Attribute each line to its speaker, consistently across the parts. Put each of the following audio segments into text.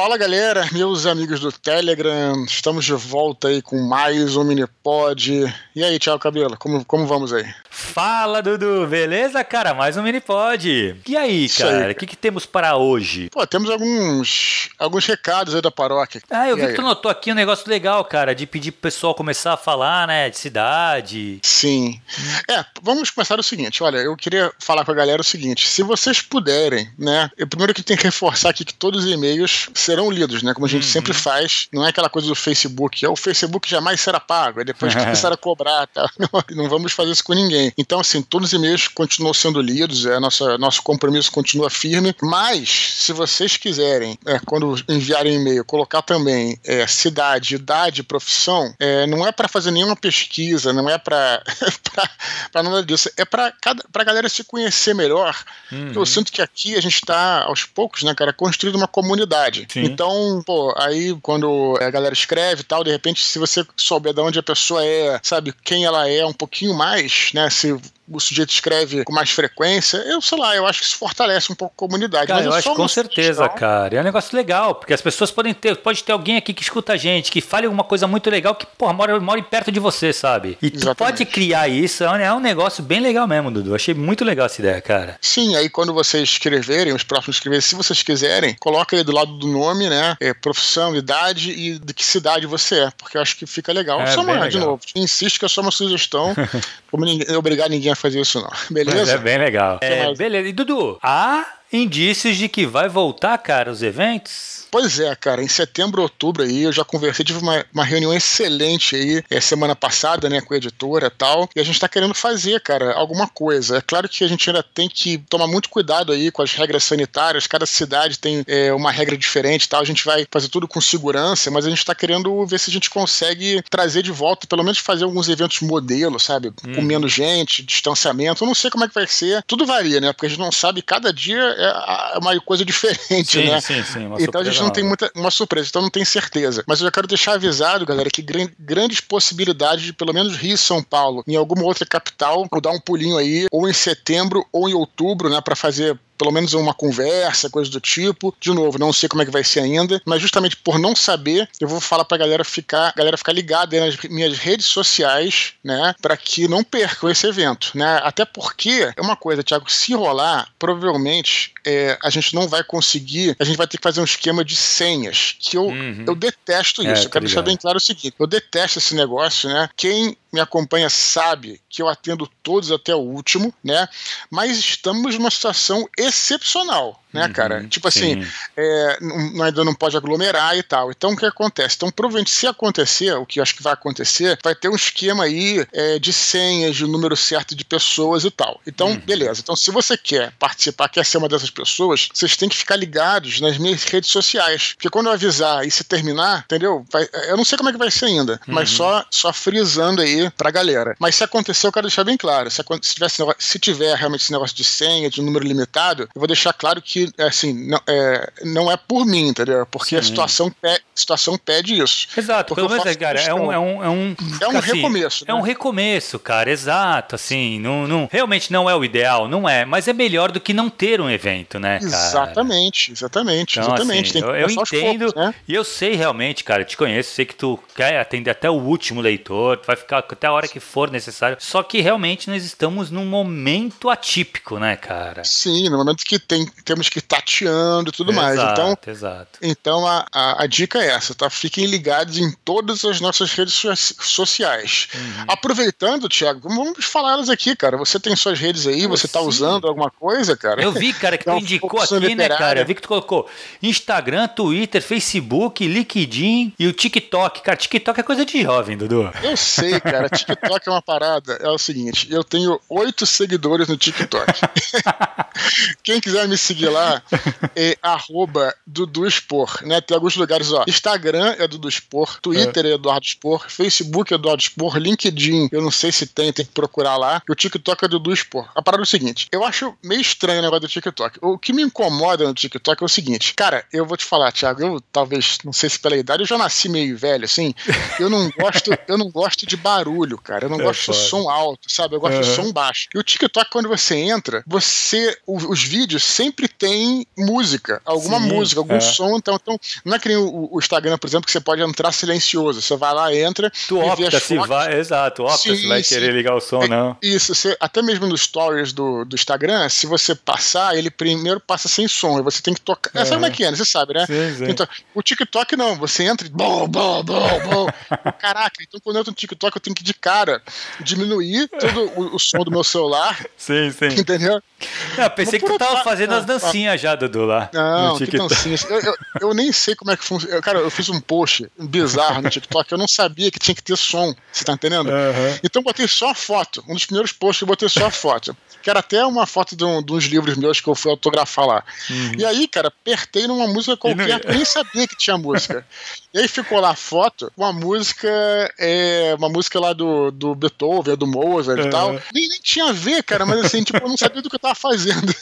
Speaker 1: Fala galera, meus amigos do Telegram, estamos de volta aí com mais um Minipod. E aí, Thiago Cabelo, como, como vamos aí?
Speaker 2: Fala Dudu, beleza, cara? Mais um Minipod. E aí, cara, o que, que temos para hoje?
Speaker 1: Pô, temos alguns, alguns recados aí da paróquia.
Speaker 2: Ah, eu
Speaker 1: e
Speaker 2: vi
Speaker 1: aí?
Speaker 2: que tu notou aqui um negócio legal, cara, de pedir pro pessoal começar a falar, né, de cidade.
Speaker 1: Sim. É, vamos começar o seguinte, olha, eu queria falar com a galera o seguinte, se vocês puderem, né, eu primeiro que tem que reforçar aqui que todos os e-mails serão lidos, né? Como a gente uhum. sempre faz. Não é aquela coisa do Facebook. É o Facebook jamais será pago. Aí depois que começar a cobrar, tá? Não, não, vamos fazer isso com ninguém. Então, assim, todos os e-mails continuam sendo lidos. É, nossa, nosso compromisso continua firme. Mas, se vocês quiserem, é, quando enviarem e-mail, colocar também é, cidade, idade, profissão, é, não é para fazer nenhuma pesquisa, não é para nada disso. É para a galera se conhecer melhor. Uhum. Eu sinto que aqui a gente está, aos poucos, né, cara, construindo uma comunidade. Sim. Então, pô, aí quando a galera escreve e tal, de repente, se você souber de onde a pessoa é, sabe, quem ela é um pouquinho mais, né, se o sujeito escreve com mais frequência, eu sei lá, eu acho que isso fortalece um pouco a comunidade.
Speaker 2: Cara, eu acho com certeza, sugestão. cara. É um negócio legal, porque as pessoas podem ter, pode ter alguém aqui que escuta a gente, que fale alguma coisa muito legal que, porra, mora, mora perto de você, sabe? E Exatamente. tu pode criar isso, é um negócio bem legal mesmo, Dudu. Achei muito legal essa ideia, cara.
Speaker 1: Sim, aí quando vocês escreverem, os próximos escreverem, se vocês quiserem, coloca aí do lado do nome, né? É, profissão, idade e de que cidade você é, porque eu acho que fica legal. É, só uma, legal. de novo, insisto que é só uma sugestão, como ninguém, obrigar ninguém a fazer isso, não. Beleza? Mas
Speaker 2: é bem legal. É, beleza. E Dudu, há indícios de que vai voltar, cara, os eventos?
Speaker 1: Pois é, cara, em setembro, outubro aí, eu já conversei, tive uma, uma reunião excelente aí, é, semana passada, né, com a editora e tal, e a gente tá querendo fazer, cara, alguma coisa. É claro que a gente ainda tem que tomar muito cuidado aí com as regras sanitárias, cada cidade tem é, uma regra diferente e tal, a gente vai fazer tudo com segurança, mas a gente tá querendo ver se a gente consegue trazer de volta, pelo menos fazer alguns eventos modelo, sabe? Hum. Com menos gente, distanciamento, eu não sei como é que vai ser, tudo varia, né? Porque a gente não sabe, cada dia é, é uma coisa diferente,
Speaker 2: sim,
Speaker 1: né?
Speaker 2: Sim, sim,
Speaker 1: então a gente gente não tem muita uma surpresa, então não tem certeza. Mas eu já quero deixar avisado, galera, que grandes possibilidades de pelo menos Rio e São Paulo, em alguma outra capital, ou dar um pulinho aí, ou em setembro ou em outubro, né, para fazer pelo menos uma conversa, coisa do tipo. De novo, não sei como é que vai ser ainda, mas justamente por não saber, eu vou falar pra galera ficar, galera ficar ligada nas minhas redes sociais, né, para que não percam esse evento, né? Até porque é uma coisa, Thiago, se rolar, provavelmente é, a gente não vai conseguir, a gente vai ter que fazer um esquema de senhas, que eu, uhum. eu detesto é, isso. É, eu quero deixar bem claro o seguinte: eu detesto esse negócio, né? Quem me acompanha sabe que eu atendo todos até o último, né? Mas estamos numa situação excepcional né, uhum, cara? Tipo assim, é, não, ainda não pode aglomerar e tal. Então, o que acontece? Então, provavelmente, se acontecer, o que eu acho que vai acontecer, vai ter um esquema aí é, de senhas, de número certo de pessoas e tal. Então, uhum. beleza. Então, se você quer participar, quer ser uma dessas pessoas, vocês têm que ficar ligados nas minhas redes sociais. Porque quando eu avisar e se terminar, entendeu? Vai, eu não sei como é que vai ser ainda, uhum. mas só, só frisando aí pra galera. Mas se acontecer, eu quero deixar bem claro. Se, se, tiver, se tiver realmente esse negócio de senha, de número limitado, eu vou deixar claro que que, assim, não é, não é por mim, entendeu? Porque Sim. a situação, pede, a situação pede isso.
Speaker 2: Exato, pelo menos, cara, é um, é um, é um,
Speaker 1: é um assim, recomeço.
Speaker 2: Né? É um recomeço, cara, exato, assim, não, não, realmente não é o ideal, não é, mas é melhor do que não ter um evento, né, cara?
Speaker 1: Exatamente, exatamente, então, exatamente.
Speaker 2: Assim, eu, eu entendo, né? e eu sei realmente, cara, te conheço, sei que tu quer atender até o último leitor, tu vai ficar até a hora que for necessário, só que realmente nós estamos num momento atípico, né, cara?
Speaker 1: Sim, no momento que tem, temos que tateando e tudo exato, mais. Então,
Speaker 2: exato.
Speaker 1: então a, a, a, dica é essa, tá? Fiquem ligados em todas as nossas redes sociais. Uhum. Aproveitando, Thiago, vamos falar elas aqui, cara. Você tem suas redes aí, você está usando alguma coisa, cara?
Speaker 2: Eu vi, cara, que tu indicou aqui, literária. né, cara? Eu vi que tu colocou Instagram, Twitter, Facebook, LinkedIn e o TikTok. Cara, TikTok é coisa de jovem, Dudu.
Speaker 1: Eu sei, cara. TikTok é uma parada. É o seguinte, eu tenho oito seguidores no TikTok. Quem quiser me seguir lá é arroba Dudu Expor, né? Tem alguns lugares, ó. Instagram é Dudu Expor, Twitter é, é Eduardo Expor, Facebook é Eduardo Expor, LinkedIn, eu não sei se tem, tem que procurar lá. E o TikTok é Dudu Expor. A parada é o seguinte, eu acho meio estranho o negócio do TikTok. O que me incomoda no TikTok é o seguinte, cara, eu vou te falar, Thiago, eu talvez, não sei se pela idade, eu já nasci meio velho, assim, eu não gosto, eu não gosto de barulho, cara, eu não é gosto foda. de som alto, sabe? Eu gosto uhum. de som baixo. E o TikTok, quando você entra, você, os vídeos sempre tem tem música, alguma Sim, música, algum é. som. Então, então, não é que nem o, o, Instagram, por exemplo, que você pode entrar silencioso. Você vai lá, entra.
Speaker 2: Tu opta se vai, exato, opta sim, se vai sim. querer ligar o som é, não.
Speaker 1: Isso, você, até mesmo nos stories do, do Instagram, se você passar, ele primeiro passa sem som, e você tem que tocar. É. Sabe como é que é, né? Você sabe, né? Sim, sim. Então, o TikTok não, você entra e. Bom, bom, bom, bom. Caraca, então quando eu entro no TikTok, eu tenho que de cara diminuir todo o, o som do meu celular.
Speaker 2: Sim, sim.
Speaker 1: Entendeu?
Speaker 2: Não, pensei que tu tava fazendo as dancinhas já, Dudu, lá.
Speaker 1: Não, que dancinhas. Eu, eu, eu, nem sei como é que funciona. Cara, eu fiz um post bizarro no TikTok, eu não sabia que tinha que ter som. Você tá entendendo? Uhum. Então eu botei só a foto. Um dos primeiros posts eu botei só a foto. Que era até uma foto de, um, de uns livros meus que eu fui autografar lá. Uhum. E aí, cara, apertei numa música qualquer, não... nem sabia que tinha música. e aí ficou lá a foto, uma música, é, uma música lá do, do Beethoven, do Mozart uhum. e tal. Nem, nem tinha a ver, cara, mas assim, tipo, eu não sabia do que eu tava fazendo,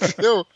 Speaker 1: entendeu?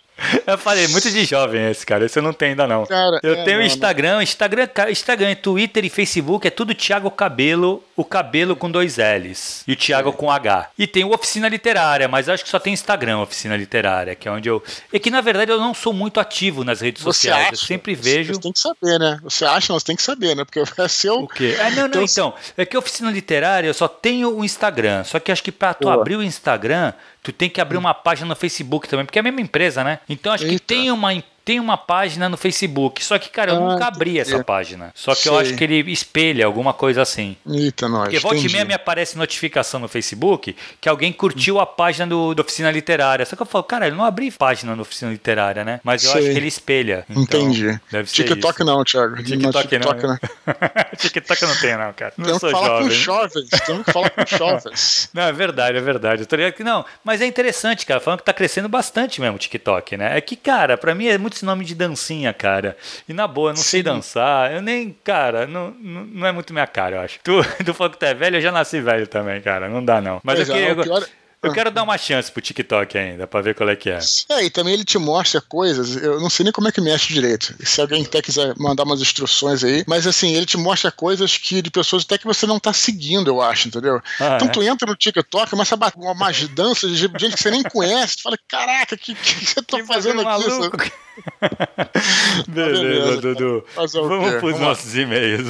Speaker 2: Eu falei, muito de jovem esse, cara. Esse eu não tenho ainda, não. Cara, eu é, tenho Instagram, Instagram, Instagram, Twitter e Facebook, é tudo Thiago Cabelo, o cabelo com dois L's. E o Thiago é. com H. E tem o Oficina Literária, mas acho que só tem Instagram, Oficina Literária, que é onde eu. É que na verdade eu não sou muito ativo nas redes você sociais. Acha? Eu sempre vejo. Você
Speaker 1: tem que saber, né? Você acha, mas tem que saber, né? Porque é seu.
Speaker 2: O quê? É, não, não, então. então é que Oficina Literária eu só tenho o Instagram. Só que acho que pra tu abrir o Instagram, tu tem que abrir uma página no Facebook também, porque é a mesma empresa, né? Então acho Eita. que tem uma empresa tem uma página no Facebook. Só que, cara, eu ah, nunca abri essa página. Só que Sei. eu acho que ele espelha alguma coisa assim.
Speaker 1: Eita, nós.
Speaker 2: Porque volta e meia me aparece notificação no Facebook que alguém curtiu a página do, do Oficina Literária. Só que eu falo, cara, eu não abri página no Oficina Literária, né? Mas eu Sei. acho que ele espelha.
Speaker 1: Então, Entendi. Deve ser TikTok isso. não, Thiago.
Speaker 2: TikTok, TikTok não. TikTok não tem, não, cara. Não
Speaker 1: Temos sou falar jovem. com jovens. Temos que falar com jovens.
Speaker 2: Não, é verdade, é verdade. Eu tô ligado que não. Mas é interessante, cara. Falando que tá crescendo bastante mesmo o TikTok, né? É que, cara, pra mim é muito esse nome de dancinha cara. E na boa, eu não Sim. sei dançar. Eu nem, cara, não, não, é muito minha cara, eu acho. Tu, tu falou que tu é velho, eu já nasci velho também, cara. Não dá, não. Mas eu, é, eu, eu, eu quero dar uma chance pro TikTok ainda, pra ver qual é que é.
Speaker 1: É, e também ele te mostra coisas, eu não sei nem como é que mexe direito. Se alguém até quiser mandar umas instruções aí, mas assim, ele te mostra coisas que de pessoas até que você não tá seguindo, eu acho, entendeu? Ah, então é? tu entra no TikTok, começa a bater umas danças de gente que você nem conhece, tu fala, caraca, o que, que, você tá fazendo aqui?
Speaker 2: Beleza, Beleza, Dudu. Vamos pros nossos e-mails.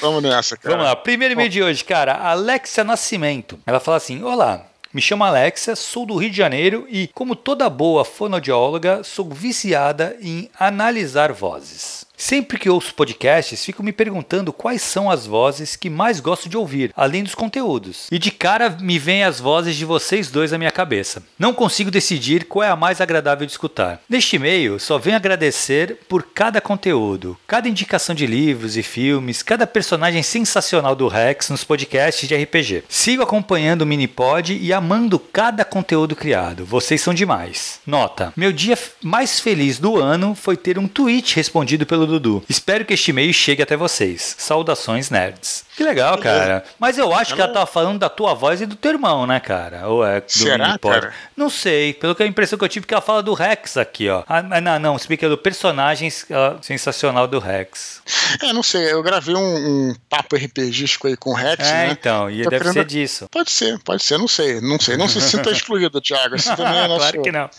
Speaker 1: Vamos nessa, cara.
Speaker 2: Vamos lá. Primeiro e-mail de hoje, cara. Alexia Nascimento. Ela fala assim: Olá, me chamo Alexa, sou do Rio de Janeiro e, como toda boa fonoaudióloga, sou viciada em analisar vozes. Sempre que ouço podcasts, fico me perguntando quais são as vozes que mais gosto de ouvir, além dos conteúdos. E de cara me vêm as vozes de vocês dois à minha cabeça. Não consigo decidir qual é a mais agradável de escutar. Neste e-mail, só venho agradecer por cada conteúdo, cada indicação de livros e filmes, cada personagem sensacional do Rex nos podcasts de RPG. Sigo acompanhando o Minipod e amando cada conteúdo criado. Vocês são demais. Nota: meu dia mais feliz do ano foi ter um tweet respondido pelo Dudu. Espero que este e-mail chegue até vocês. Saudações, nerds. Que legal, cara. Mas eu acho que ela tava falando da tua voz e do teu irmão, né, cara? Ou é do
Speaker 1: Será, cara?
Speaker 2: Não sei. Pelo que a impressão que eu tive que ela fala do Rex aqui, ó. Ah, não, não, explica do personagem uh, sensacional do Rex.
Speaker 1: É, não sei. Eu gravei um, um papo RPGístico aí com o Rex, é,
Speaker 2: né? então. E Tô deve querendo... ser disso.
Speaker 1: Pode ser, pode ser. Não sei. Não sei. Não se sinta excluído, Thiago. Esse também é
Speaker 2: nosso, claro que não.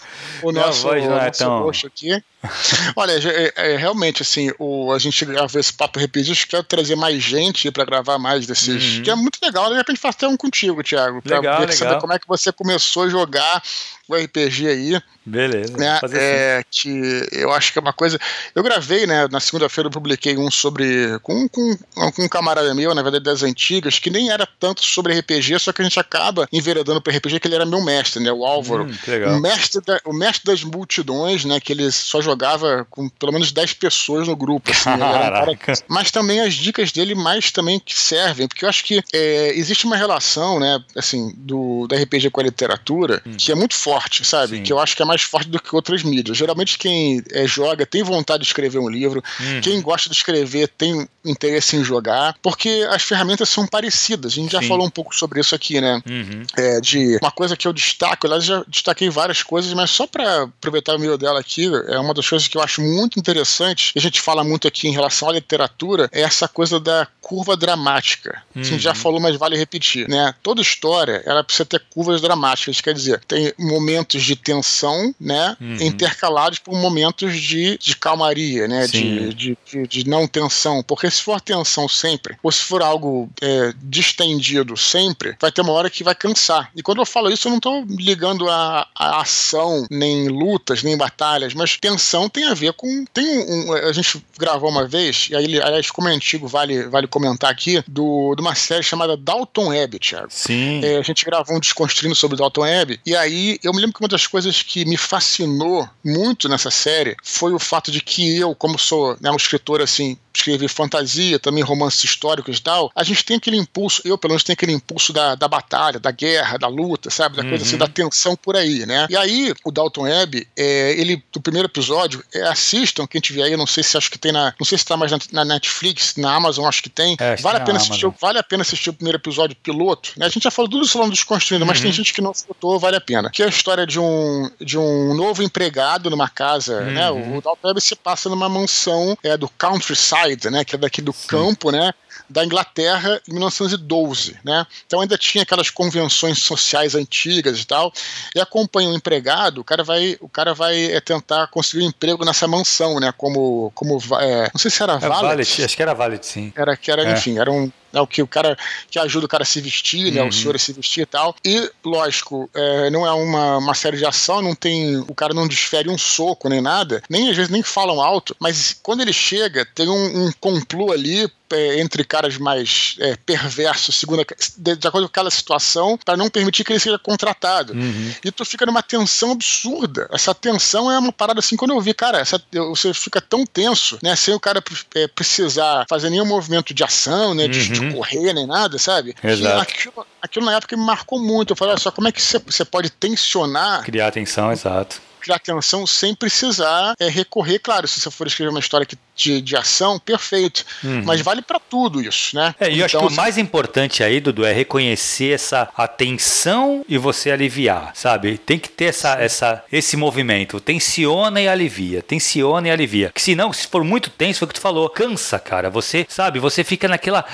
Speaker 1: O nosso, voz não é tão... aqui. Olha, é, é, realmente, assim, o, a gente gravou esse papo repetido, quero trazer mais gente para gravar mais desses. Uhum. Que é muito legal, de repente fazer um contigo, Thiago. Pra
Speaker 2: legal, legal.
Speaker 1: saber como é que você começou a jogar o RPG aí.
Speaker 2: Beleza.
Speaker 1: Né, é, assim. Que eu acho que é uma coisa. Eu gravei, né? Na segunda-feira eu publiquei um sobre. Com, com, com um camarada meu, na verdade, das antigas, que nem era tanto sobre RPG, só que a gente acaba enveredando para RPG, que ele era meu mestre, né? O Álvaro. Hum, o, mestre da, o mestre das multidões, né? Que ele só jogava com pelo menos 10 pessoas no grupo. Assim, um cara, mas também as dicas dele mais também que servem, porque eu acho que é, existe uma relação, né? Assim, do, do RPG com a literatura, hum. que é muito forte forte, sabe? Sim. Que eu acho que é mais forte do que outras mídias. Geralmente quem é, joga tem vontade de escrever um livro, uhum. quem gosta de escrever tem interesse em jogar, porque as ferramentas são parecidas. A gente já Sim. falou um pouco sobre isso aqui, né? Uhum. É, de uma coisa que eu destaco, aliás, já destaquei várias coisas, mas só para aproveitar o meio dela aqui, é uma das coisas que eu acho muito interessante, e a gente fala muito aqui em relação à literatura, é essa coisa da curva dramática. Uhum. A gente já uhum. falou, mas vale repetir, né? Toda história, ela precisa ter curvas dramáticas, quer dizer, tem momentos de tensão, né? Uhum. Intercalados por momentos de, de calmaria, né? De, de, de, de, não tensão. Porque se for tensão sempre, ou se for algo é, distendido sempre, vai ter uma hora que vai cansar. E quando eu falo isso, eu não estou ligando a, a, ação, nem lutas, nem batalhas, mas tensão tem a ver com. Tem um, um, a gente gravou uma vez, e aí, aliás, como é antigo, vale, vale comentar aqui, do, de uma série chamada Dalton Web, Thiago.
Speaker 2: Sim.
Speaker 1: É, a gente gravou um Desconstruindo sobre Dalton Web, e aí eu me lembro que uma das coisas que me fascinou muito nessa série foi o fato de que eu, como sou né, um escritor assim, escrever fantasia, também romances históricos e tal, a gente tem aquele impulso, eu pelo menos tenho aquele impulso da, da batalha, da guerra, da luta, sabe? Da uhum. coisa assim, da tensão por aí, né? E aí, o Dalton Webb, é, ele, do primeiro episódio, é, assistam, quem tiver aí, eu não sei se acho que tem na. Não sei se tá mais na, na Netflix, na Amazon, acho que tem. É, vale, a pena assistir, vale a pena assistir o primeiro episódio piloto, né? A gente já falou tudo isso lá no Desconstruindo, uhum. mas tem uhum. gente que não escutou, vale a pena. Que é história de um, de um novo empregado numa casa, né? uhum. né? O, o Dalton se passa numa mansão é, do countryside, né? Que é daqui do Sim. campo, né? Da Inglaterra em 1912, né? Então ainda tinha aquelas convenções sociais antigas e tal. E acompanha um empregado, o cara vai, o cara vai é, tentar conseguir um emprego nessa mansão, né? Como, como é, não sei se era é,
Speaker 2: Valet. Acho que era Valet, sim.
Speaker 1: Era que era, é. enfim, era um é o que o cara que ajuda o cara a se vestir, né? Uhum. O senhor a se vestir e tal. E, lógico, é, não é uma, uma série de ação, não tem. O cara não desfere um soco nem nada, nem às vezes nem falam alto, mas quando ele chega, tem um, um complô ali é, entre caras mais é, perversos, segundo de, de, acordo com aquela situação, para não permitir que ele seja contratado. Uhum. E tu fica numa tensão absurda. Essa tensão é uma parada assim, quando eu vi, cara, essa, você fica tão tenso, né? Sem o cara é, precisar fazer nenhum movimento de ação, né? De, uhum. de correr nem nada, sabe?
Speaker 2: Exato.
Speaker 1: Aquilo, aquilo, na época me marcou muito. Eu falei, olha só, como é que você pode tensionar.
Speaker 2: Criar atenção, exato
Speaker 1: criar atenção sem precisar é, recorrer. Claro, se você for escrever uma história que, de, de ação, perfeito. Uhum. Mas vale para tudo isso, né?
Speaker 2: É, e eu acho que o então, assim, mais importante aí, Dudu, é reconhecer essa atenção e você aliviar, sabe? Tem que ter essa, essa, esse movimento. Tensiona e alivia. Tensiona e alivia. Que senão, se for muito tenso, foi o que tu falou, cansa, cara. Você, sabe, você fica naquela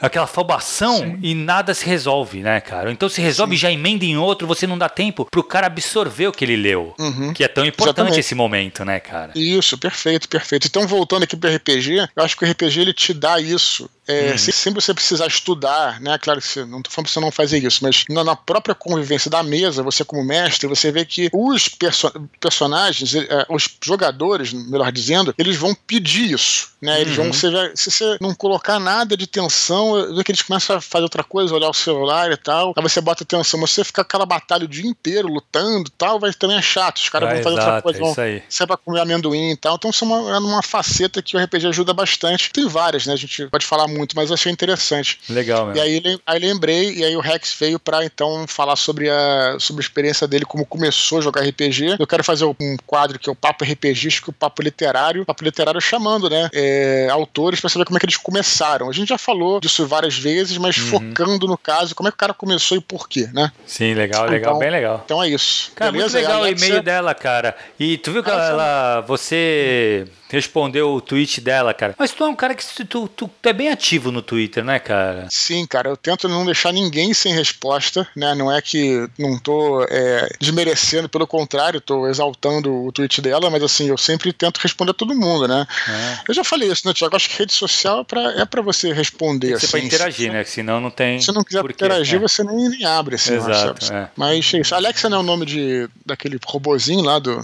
Speaker 2: aquela afobação Sim. e nada se resolve, né, cara? Então se resolve Sim. já emenda em outro, você não dá tempo pro cara absorver o que ele leu.
Speaker 1: Uhum.
Speaker 2: Que é tão importante Exatamente. esse momento, né, cara?
Speaker 1: Isso, perfeito, perfeito. Então, voltando aqui pro RPG, eu acho que o RPG ele te dá isso. É, uhum. Sempre você precisar estudar, né? Claro que você, não tô falando pra você não fazer isso, mas na, na, própria convivência da mesa, você como mestre, você vê que os perso personagens, é, os jogadores, melhor dizendo, eles vão pedir isso, né? Eles uhum. vão, você se você não colocar nada de tensão, vê que eles começam a fazer outra coisa, olhar o celular e tal, aí você bota atenção, mas você fica aquela batalha o dia inteiro lutando e tal, vai também é chato, os caras vão fazer exato, outra coisa, vão, é você vai comer amendoim e tal, então isso é uma, é uma faceta que o RPG ajuda bastante. Tem várias, né? A gente pode falar muito muito, mas achei interessante.
Speaker 2: Legal, mesmo.
Speaker 1: E aí, aí lembrei, e aí o Rex veio para então falar sobre a, sobre a experiência dele, como começou a jogar RPG. Eu quero fazer um quadro que é o Papo RPGístico, o Papo Literário. Papo Literário chamando, né, é, autores para saber como é que eles começaram. A gente já falou disso várias vezes, mas uhum. focando no caso, como é que o cara começou e por quê, né?
Speaker 2: Sim, legal, legal,
Speaker 1: então,
Speaker 2: bem legal.
Speaker 1: Então é isso.
Speaker 2: Cara, Beleza? muito legal o e-mail dela, cara. E tu viu que ela, ela, você respondeu o tweet dela, cara. Mas tu é um cara que tu, tu, tu, é bem ativo no Twitter, né, cara?
Speaker 1: Sim, cara. Eu tento não deixar ninguém sem resposta, né? Não é que não tô é, desmerecendo, pelo contrário, tô exaltando o tweet dela, mas assim, eu sempre tento responder a todo mundo, né? É. Eu já falei isso, né, Tiago? Acho que rede social é pra, é pra você responder, assim.
Speaker 2: Você pra interagir, se, né? Senão não tem.
Speaker 1: Se não quiser interagir, é. você nem, nem abre, assim.
Speaker 2: Exato,
Speaker 1: é. Mas é isso. Alexa não é o nome de, daquele robozinho lá do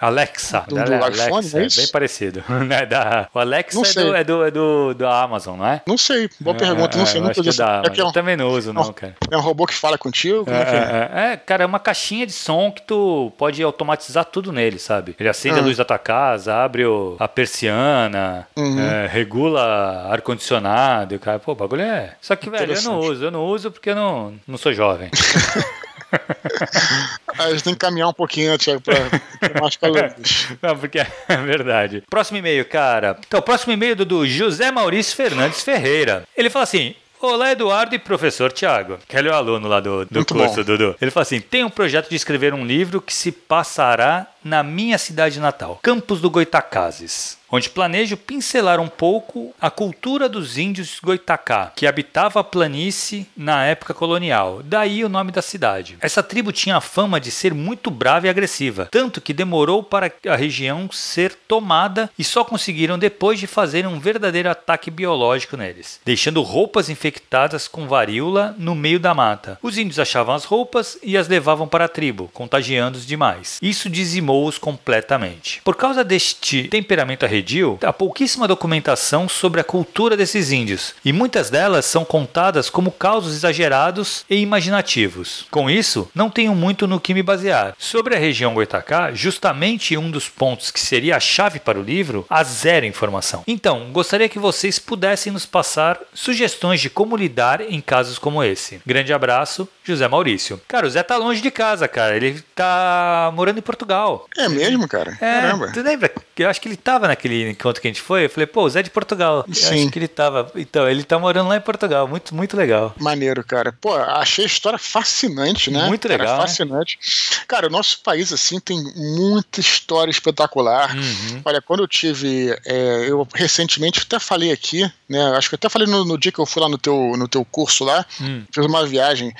Speaker 2: Alexa, do, do Alexa, iPhone, é, é bem parecido. Né, da, o Alexa é do, é, do, é do, do Amazon, não é?
Speaker 1: Não sei, boa é, pergunta, não é, sei. Nunca
Speaker 2: é da, é um, também não uso, não, cara.
Speaker 1: É um robô que fala contigo?
Speaker 2: É, cara, é uma caixinha de som que tu pode automatizar tudo nele, sabe? Ele acende a luz da tua casa, abre o, a persiana, uhum. regula ar-condicionado, cara. Pô, o bagulho é... Só que, velho, eu não uso, eu não uso porque eu não, não sou jovem.
Speaker 1: a gente tem que caminhar um pouquinho, né, Tiago, pra, pra mais calores.
Speaker 2: Não, porque é verdade. Próximo e-mail, cara. Então, próximo e-mail do, do José Maurício Fernandes Ferreira. Ele fala assim: Olá, Eduardo e professor Tiago, que é o aluno lá do, do curso, bom. Dudu. Ele fala assim: tem um projeto de escrever um livro que se passará na minha cidade natal, Campos do Goitacazes onde planejo pincelar um pouco a cultura dos índios Goitacá, que habitava a planície na época colonial, daí o nome da cidade. Essa tribo tinha a fama de ser muito brava e agressiva, tanto que demorou para a região ser tomada e só conseguiram depois de fazer um verdadeiro ataque biológico neles, deixando roupas infectadas com varíola no meio da mata. Os índios achavam as roupas e as levavam para a tribo, contagiando-os demais. Isso dizimou-os completamente. Por causa deste temperamento arredio, há pouquíssima documentação sobre a cultura desses índios, e muitas delas são contadas como causos exagerados e imaginativos. Com isso, não tenho muito no que me basear. Sobre a região Goitacá, justamente um dos pontos que seria a chave para o livro, há zero informação. Então, gostaria que vocês pudessem nos passar sugestões de como lidar em casos como esse. Grande abraço, José Maurício. Cara, o Zé tá longe de casa, cara. Ele tá morando em Portugal.
Speaker 1: É mesmo, cara?
Speaker 2: É, Caramba. Tu lembra? Eu acho que ele tava naquele naquele encontro que a gente foi, eu falei, pô, o Zé é de Portugal. Sim. Eu acho que ele tava. Então, ele tá morando lá em Portugal. Muito, muito legal.
Speaker 1: Maneiro, cara. Pô, achei a história fascinante, né?
Speaker 2: Muito legal. Cara,
Speaker 1: né? fascinante. Né? Cara, o nosso país, assim, tem muita história espetacular. Uhum. Olha, quando eu tive. É, eu recentemente até falei aqui, né? Acho que eu até falei no, no, dia que eu fui lá no teu, no teu curso lá, uhum. fiz uma viagem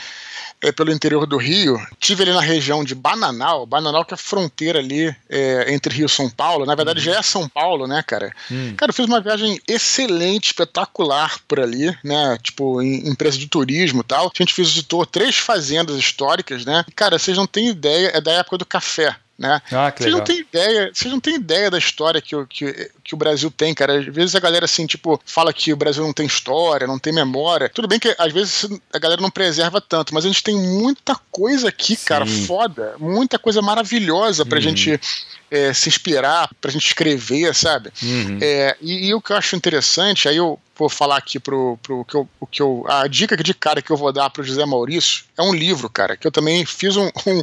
Speaker 1: é, pelo interior do Rio. Tive ali na região de Bananal, Bananal que é a fronteira ali é, entre Rio e São Paulo. Na verdade, já é São Paulo, né, cara? Hum. Cara, eu fiz uma viagem excelente, espetacular por ali, né? Tipo, em empresa de turismo e tal. A gente visitou três fazendas históricas, né? Cara, vocês não têm ideia, é da época do café né?
Speaker 2: Ah, vocês
Speaker 1: não têm ideia, vocês não têm ideia da história que, o, que, que o Brasil tem, cara. Às vezes a galera assim, tipo, fala que o Brasil não tem história, não tem memória. Tudo bem que às vezes a galera não preserva tanto, mas a gente tem muita coisa aqui, Sim. cara, foda, muita coisa maravilhosa pra uhum. gente é, se inspirar, pra gente escrever, sabe? Uhum. É, e, e, o que eu acho interessante, aí eu vou falar aqui pro, pro que eu, o que eu. A dica de cara que eu vou dar pro José Maurício é um livro, cara, que eu também fiz um, um,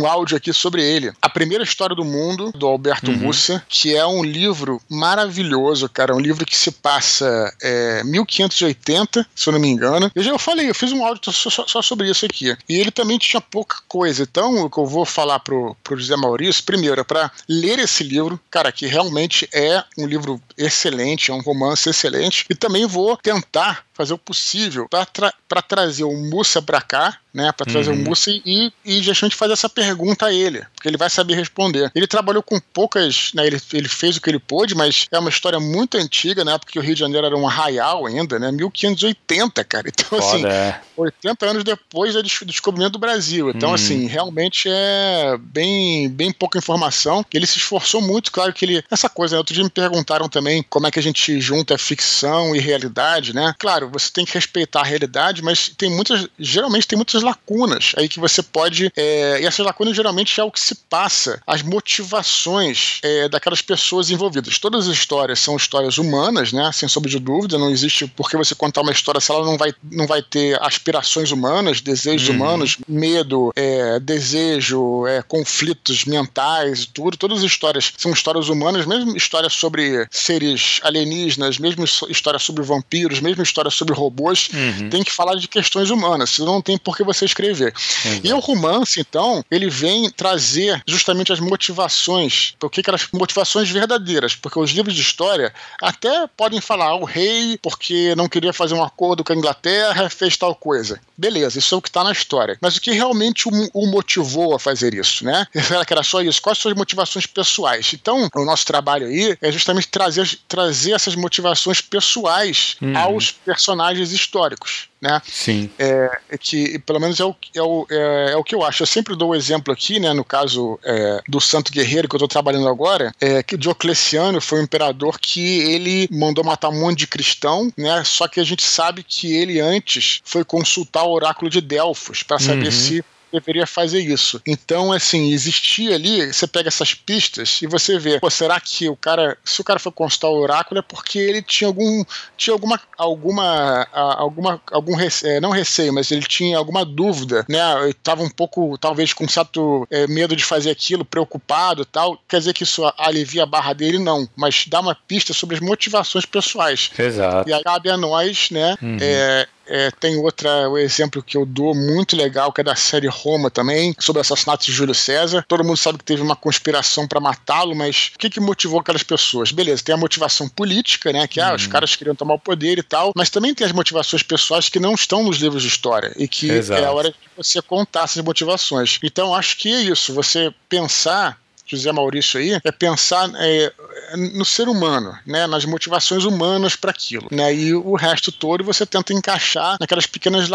Speaker 1: um áudio aqui sobre ele. A Primeira História do Mundo, do Alberto uhum. Mussa, que é um livro maravilhoso, cara. Um livro que se passa é, 1580, se eu não me engano. Eu já falei, eu fiz um áudio só, só, só, sobre isso aqui. E ele também tinha pouca coisa. Então, o que eu vou falar pro, pro José Maurício, primeiro, é para ler esse livro, cara, que realmente é um livro excelente, é um romance excelente. E também vou tentar fazer o possível para tra trazer o Mussa para cá, né, para trazer uhum. o Mussa e, e justamente fazer essa pergunta a ele, porque ele vai saber responder. Ele trabalhou com poucas, né, ele, ele fez o que ele pôde, mas é uma história muito antiga, né, porque o Rio de Janeiro era um arraial ainda, né, 1580, cara. Então, Foda, assim, é. 80 anos depois do descobrimento do Brasil. Então, uhum. assim, realmente é bem, bem pouca informação. Ele se esforçou muito, claro que ele. Essa coisa, né, outro dia me perguntaram também como é que a gente junta ficção e realidade, né? Claro, você tem que respeitar a realidade, mas tem muitas, geralmente tem muitas lacunas aí que você pode, é, e essas lacunas geralmente é o que se passa, as motivações é, daquelas pessoas envolvidas. Todas as histórias são histórias humanas, né? Sem sombra de dúvida, não existe porque você contar uma história se ela não vai, não vai ter aspirações humanas, desejos uhum. humanos, medo, é, desejo, é, conflitos mentais, tudo. Todas as histórias são histórias humanas, mesmo histórias sobre seres alienígenas, mesmo histórias sobre vampiros, mesmo histórias sobre robôs, uhum. tem que falar de questões humanas, senão não tem por que você escrever. Exato. E o romance, então, ele vem trazer justamente as motivações, porque aquelas motivações verdadeiras, porque os livros de história até podem falar ah, o rei, porque não queria fazer um acordo com a Inglaterra, fez tal coisa. Beleza, isso é o que está na história. Mas o que realmente o, o, motivou a fazer isso, né? Será que era só isso? Quais são as motivações pessoais? Então, o nosso trabalho aí é justamente trazer, trazer essas motivações pessoais uhum. aos personagens históricos né?
Speaker 2: Sim.
Speaker 1: É, é, que pelo menos é o, é, o, é, é, o que eu acho. Eu sempre dou o exemplo aqui, né? No caso é, do Santo Guerreiro que eu estou trabalhando agora, é que Diocleciano foi um imperador que ele mandou matar um monte de cristão, né? Só que a gente sabe que ele antes foi consultar o oráculo de Delfos para saber uhum. se deveria fazer isso. Então, assim, existia ali, você pega essas pistas e você vê, pô, será que o cara, se o cara foi consultar o oráculo é porque ele tinha algum, tinha alguma, alguma, alguma, algum receio, é, não receio, mas ele tinha alguma dúvida, né? Ele tava um pouco, talvez, com certo é, medo de fazer aquilo, preocupado tal. Quer dizer que isso alivia a barra dele? Não, mas dá uma pista sobre as motivações pessoais.
Speaker 2: Exato.
Speaker 1: E aí cabe a nós, né, uhum. é, é, tem outra, o exemplo que eu dou muito legal, que é da série Roma também, sobre o assassinato de Júlio César. Todo mundo sabe que teve uma conspiração para matá-lo, mas o que, que motivou aquelas pessoas? Beleza, tem a motivação política, né? Que ah, os uhum. caras queriam tomar o poder e tal, mas também tem as motivações pessoais que não estão nos livros de história e que Exato. é a hora de você contar essas motivações. Então, acho que é isso, você pensar José Maurício aí, é pensar é, no ser humano, né, nas motivações humanas para aquilo, né, e o resto todo você tenta encaixar naquelas pequenas,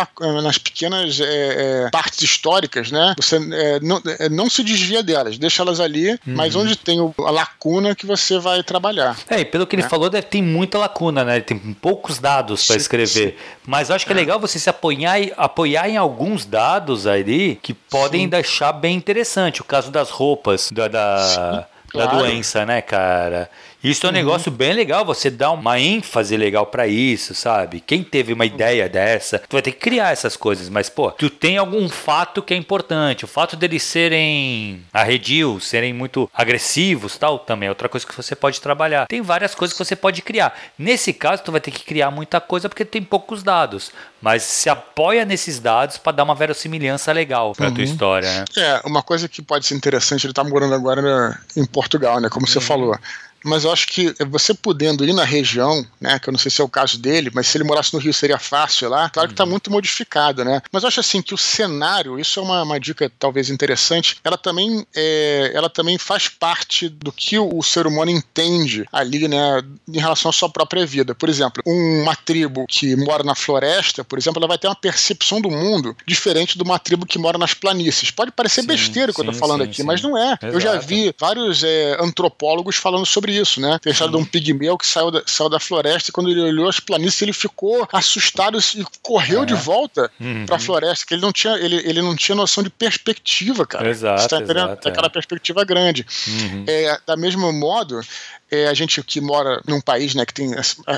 Speaker 1: nas pequenas é, é, partes históricas, né, você é, não, é, não se desvia delas, deixa elas ali, uhum. mas onde tem a lacuna que você vai trabalhar.
Speaker 2: É, e pelo que ele né? falou, deve ter muita lacuna, né, tem poucos dados para escrever, sim. mas acho que é, legal você se apoiar, apoiar em alguns dados ali que podem sim. deixar bem interessante, o caso das roupas, da da, claro. da doença, né, cara? Isso é um uhum. negócio bem legal, você dá uma ênfase legal para isso, sabe? Quem teve uma ideia dessa, tu vai ter que criar essas coisas, mas pô, tu tem algum fato que é importante. O fato deles serem arredios, serem muito agressivos, tal, também é outra coisa que você pode trabalhar. Tem várias coisas que você pode criar. Nesse caso, tu vai ter que criar muita coisa porque tem poucos dados, mas se apoia nesses dados para dar uma verossimilhança legal para uhum. tua história, né?
Speaker 1: É, uma coisa que pode ser interessante, ele tá morando agora em Portugal, né, como uhum. você falou mas eu acho que você podendo ir na região, né, que eu não sei se é o caso dele, mas se ele morasse no Rio seria fácil lá, claro que está uhum. muito modificado, né? Mas eu acho assim que o cenário, isso é uma, uma dica talvez interessante, ela também, é, ela também faz parte do que o, o, ser humano entende ali, né, em relação à sua própria vida. Por exemplo, uma tribo que mora na floresta, por exemplo, ela vai ter uma percepção do mundo diferente de uma tribo que mora nas planícies. Pode parecer sim, besteira o que eu tô falando sim, aqui, sim. mas não é. Exato. Eu já vi vários é, antropólogos falando sobre isso, né? Tem a história de um pigmeu que saiu da, saiu da floresta e quando ele olhou as planícies ele ficou assustado e correu é. de volta uhum. para a floresta, que ele não tinha ele, ele não tinha noção de perspectiva, cara.
Speaker 2: Exato, Você tá entendendo?
Speaker 1: Exato, Aquela é. perspectiva grande. Uhum. É, da mesmo modo, é, a gente que mora num país né, que tem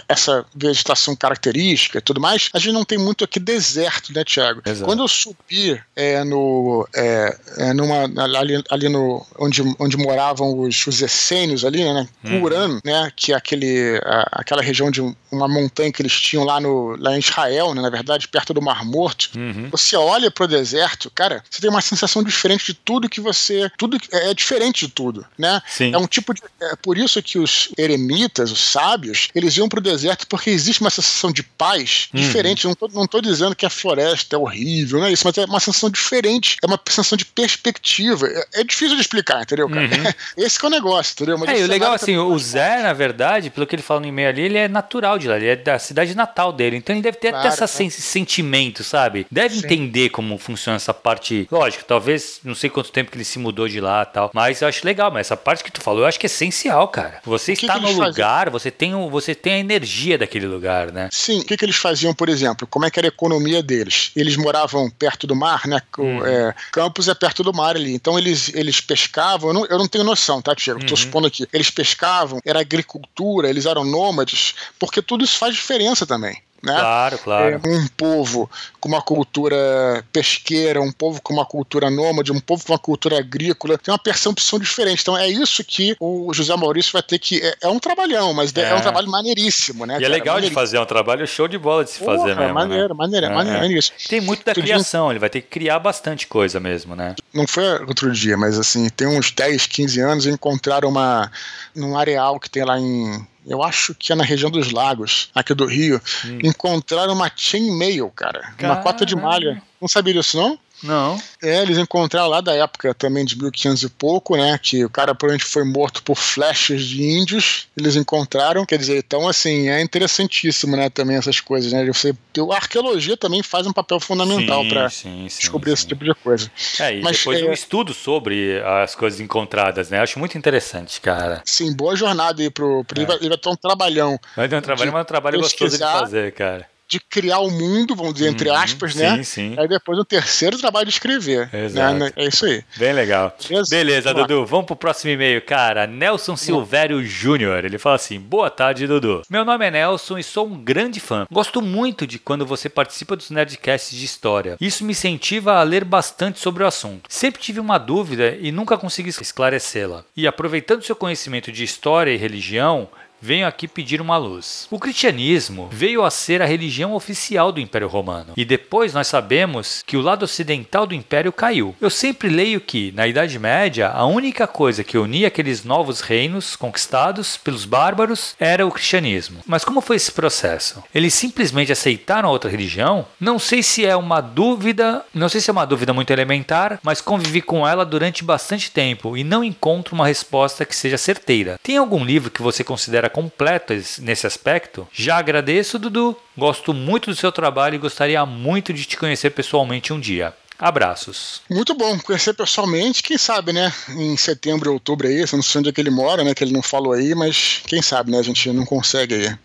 Speaker 1: essa vegetação característica e tudo mais, a gente não tem muito aqui deserto, né, Tiago? Quando eu subi é, no, é, é, numa, ali, ali no, onde, onde moravam os, os essênios ali, né, uhum. né, que é aquele, a, aquela região de uma montanha que eles tinham lá, no, lá em Israel, né, na verdade, perto do Mar Morto, uhum. você olha pro deserto, cara, você tem uma sensação diferente de tudo que você, tudo é, é diferente de tudo, né?
Speaker 2: Sim.
Speaker 1: É um tipo de, é por isso que os eremitas, os sábios, eles iam para o deserto porque existe uma sensação de paz uhum. diferente. Não tô, não tô dizendo que a floresta é horrível, não é isso, mas é uma sensação diferente, é uma sensação de perspectiva. É, é difícil de explicar, entendeu, cara? Uhum. Esse é o negócio, entendeu?
Speaker 2: Mas é, o legal assim, o Zé, na verdade, pelo que ele fala no e-mail ali, ele é natural de lá, ele é da cidade natal dele, então ele deve ter claro, até esse é. sentimento, sabe? Deve Sim. entender como funciona essa parte. Lógico, talvez, não sei quanto tempo que ele se mudou de lá tal, mas eu acho legal, mas essa parte que tu falou, eu acho que é essencial, cara. Você está no lugar, você tem, o, você tem a energia daquele lugar, né?
Speaker 1: Sim. O que, que eles faziam, por exemplo? Como é que era a economia deles? Eles moravam perto do mar, né? Hum. É, Campos é perto do mar ali. Então eles, eles pescavam, eu não, eu não tenho noção, tá, Tiago? Uhum. supondo aqui. Eles pescavam, era agricultura, eles eram nômades, porque tudo isso faz diferença também. Né?
Speaker 2: Claro, claro.
Speaker 1: É um povo com uma cultura pesqueira, um povo com uma cultura nômade, um povo com uma cultura agrícola, tem uma percepção diferente. Então é isso que o José Maurício vai ter que. É, é um trabalhão, mas é. é. um trabalho maneiríssimo, né?
Speaker 2: E é legal de fazer, é um trabalho show de bola de se Porra, fazer mesmo.
Speaker 1: Maneiro,
Speaker 2: né?
Speaker 1: maneiro, é, maneiro, isso.
Speaker 2: Tem muito da criação, ele vai ter que criar bastante coisa mesmo, né?
Speaker 1: Não foi outro dia, mas assim, tem uns 10, 15 anos encontraram uma. num areal que tem lá em eu acho que é na região dos lagos, aqui do Rio, hum. encontraram uma chainmail, cara. Caramba. Uma cota de malha. Não sabia disso, não?
Speaker 2: Não.
Speaker 1: É, eles encontraram lá da época também de 1500 e pouco, né? Que o cara provavelmente foi morto por flechas de índios. Eles encontraram. Quer dizer, então, assim, é interessantíssimo, né? Também essas coisas, né? Você, a arqueologia também faz um papel fundamental para descobrir sim. esse tipo de coisa.
Speaker 2: É, e Mas, depois é, um estudo sobre as coisas encontradas, né? Acho muito interessante, cara.
Speaker 1: Sim, boa jornada aí pro. pro é. ele, vai, ele vai ter um trabalhão.
Speaker 2: Vai ter um trabalho, mas é um trabalho gostoso de fazer, cara
Speaker 1: de criar o mundo, vamos dizer, entre uhum, aspas,
Speaker 2: sim,
Speaker 1: né?
Speaker 2: Sim.
Speaker 1: Aí depois o terceiro trabalho de escrever. Né?
Speaker 2: Exato.
Speaker 1: Né? É isso aí.
Speaker 2: Bem legal. Beleza, Beleza Dudu. Vamos pro próximo e-mail, cara. Nelson Silvério Júnior. Ele fala assim: Boa tarde, Dudu. Meu nome é Nelson e sou um grande fã. Gosto muito de quando você participa dos Nerdcasts de história. Isso me incentiva a ler bastante sobre o assunto. Sempre tive uma dúvida e nunca consegui esclarecê-la. E aproveitando seu conhecimento de história e religião, venho aqui pedir uma luz. O cristianismo veio a ser a religião oficial do Império Romano, e depois nós sabemos que o lado ocidental do império caiu. Eu sempre leio que, na Idade Média, a única coisa que unia aqueles novos reinos conquistados pelos bárbaros era o cristianismo. Mas como foi esse processo? Eles simplesmente aceitaram outra religião? Não sei se é uma dúvida, não sei se é uma dúvida muito elementar, mas convivi com ela durante bastante tempo e não encontro uma resposta que seja certeira. Tem algum livro que você considera completo nesse aspecto? Já agradeço, Dudu. Gosto muito do seu trabalho e gostaria muito de te conhecer pessoalmente um dia. Abraços.
Speaker 1: Muito bom conhecer pessoalmente, quem sabe, né? Em setembro, outubro aí, não sei onde é que ele mora, né? Que ele não falou aí, mas quem sabe, né? A gente não consegue aí.